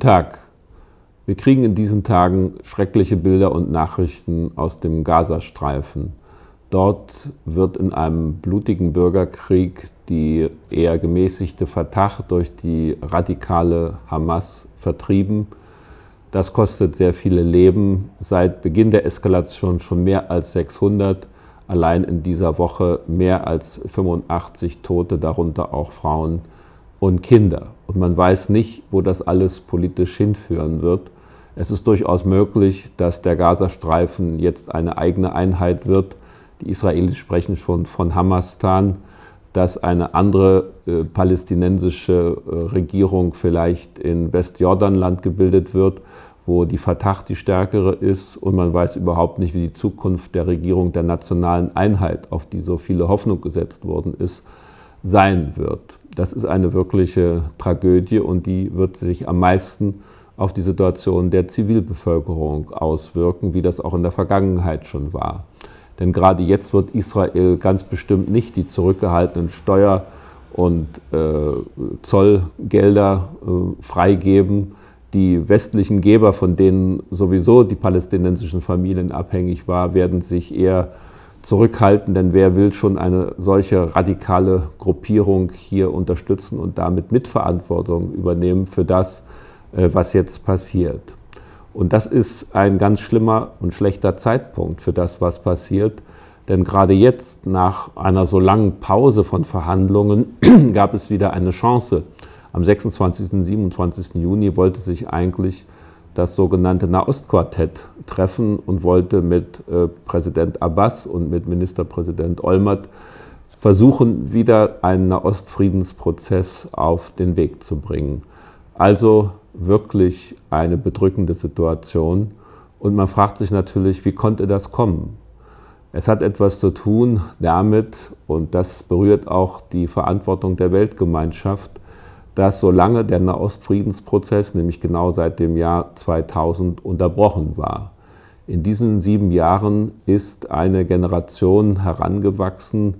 Tag. Wir kriegen in diesen Tagen schreckliche Bilder und Nachrichten aus dem Gazastreifen. Dort wird in einem blutigen Bürgerkrieg die eher gemäßigte Fatah durch die radikale Hamas vertrieben. Das kostet sehr viele Leben. Seit Beginn der Eskalation schon mehr als 600. Allein in dieser Woche mehr als 85 Tote, darunter auch Frauen und Kinder. Und man weiß nicht, wo das alles politisch hinführen wird. Es ist durchaus möglich, dass der Gazastreifen jetzt eine eigene Einheit wird. Die Israelis sprechen schon von Hamastan, dass eine andere äh, palästinensische äh, Regierung vielleicht in Westjordanland gebildet wird, wo die Fatah die stärkere ist und man weiß überhaupt nicht, wie die Zukunft der Regierung der nationalen Einheit, auf die so viele Hoffnung gesetzt worden ist, sein wird. Das ist eine wirkliche Tragödie und die wird sich am meisten auf die Situation der Zivilbevölkerung auswirken, wie das auch in der Vergangenheit schon war. Denn gerade jetzt wird Israel ganz bestimmt nicht die zurückgehaltenen Steuer- und äh, Zollgelder äh, freigeben. Die westlichen Geber, von denen sowieso die palästinensischen Familien abhängig waren, werden sich eher zurückhalten, denn wer will schon eine solche radikale Gruppierung hier unterstützen und damit Mitverantwortung übernehmen für das, äh, was jetzt passiert. Und das ist ein ganz schlimmer und schlechter Zeitpunkt für das, was passiert. Denn gerade jetzt, nach einer so langen Pause von Verhandlungen, gab es wieder eine Chance. Am 26. und 27. Juni wollte sich eigentlich das sogenannte Nahostquartett treffen und wollte mit äh, Präsident Abbas und mit Ministerpräsident Olmert versuchen, wieder einen Nahostfriedensprozess auf den Weg zu bringen. Also wirklich eine bedrückende Situation. Und man fragt sich natürlich, wie konnte das kommen? Es hat etwas zu tun damit, und das berührt auch die Verantwortung der Weltgemeinschaft, dass solange der Nahostfriedensprozess, nämlich genau seit dem Jahr 2000, unterbrochen war. In diesen sieben Jahren ist eine Generation herangewachsen,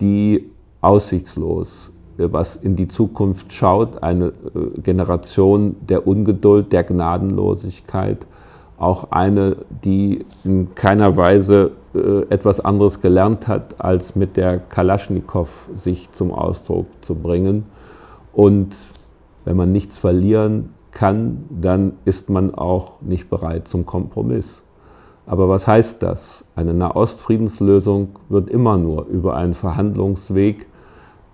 die aussichtslos was in die Zukunft schaut, eine äh, Generation der Ungeduld, der Gnadenlosigkeit, auch eine, die in keiner Weise äh, etwas anderes gelernt hat, als mit der Kalaschnikow sich zum Ausdruck zu bringen. Und wenn man nichts verlieren kann, dann ist man auch nicht bereit zum Kompromiss. Aber was heißt das? Eine Nahostfriedenslösung wird immer nur über einen Verhandlungsweg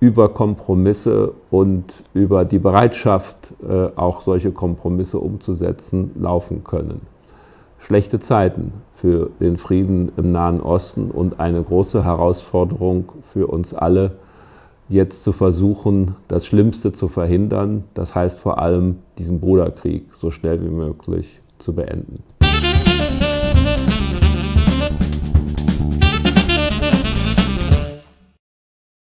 über Kompromisse und über die Bereitschaft, äh, auch solche Kompromisse umzusetzen, laufen können. Schlechte Zeiten für den Frieden im Nahen Osten und eine große Herausforderung für uns alle, jetzt zu versuchen, das Schlimmste zu verhindern. Das heißt vor allem, diesen Bruderkrieg so schnell wie möglich zu beenden.